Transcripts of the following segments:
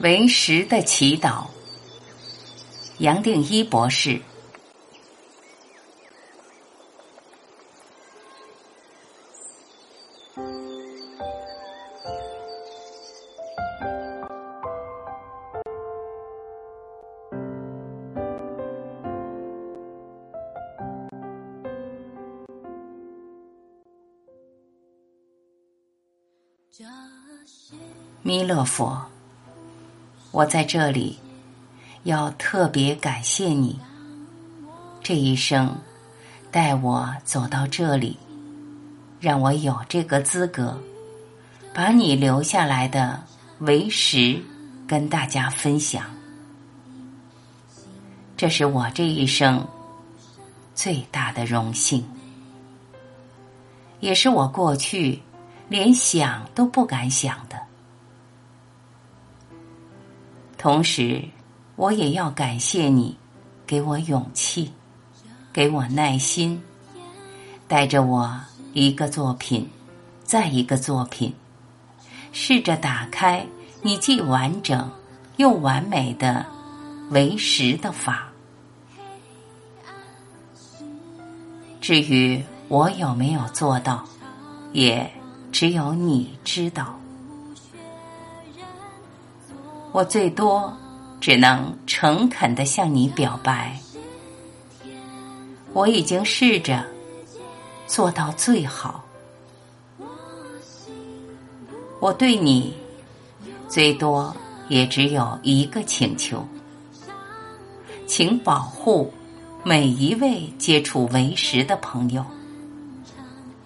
为实的祈祷，杨定一博士。弥勒佛，我在这里要特别感谢你，这一生带我走到这里，让我有这个资格把你留下来的为实跟大家分享，这是我这一生最大的荣幸，也是我过去。连想都不敢想的。同时，我也要感谢你，给我勇气，给我耐心，带着我一个作品，再一个作品，试着打开你既完整又完美的为实的法。至于我有没有做到，也。只有你知道，我最多只能诚恳的向你表白，我已经试着做到最好。我对你最多也只有一个请求，请保护每一位接触为实的朋友。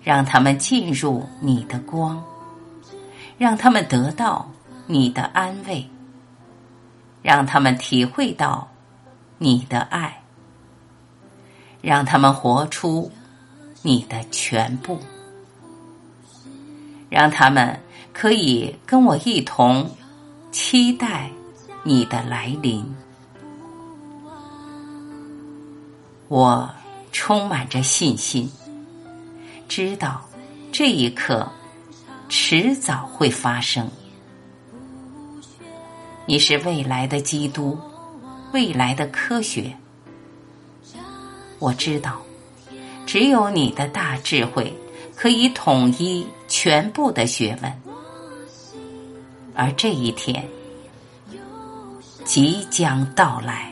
让他们进入你的光，让他们得到你的安慰，让他们体会到你的爱，让他们活出你的全部，让他们可以跟我一同期待你的来临。我充满着信心。知道这一刻迟早会发生。你是未来的基督，未来的科学。我知道，只有你的大智慧可以统一全部的学问，而这一天即将到来。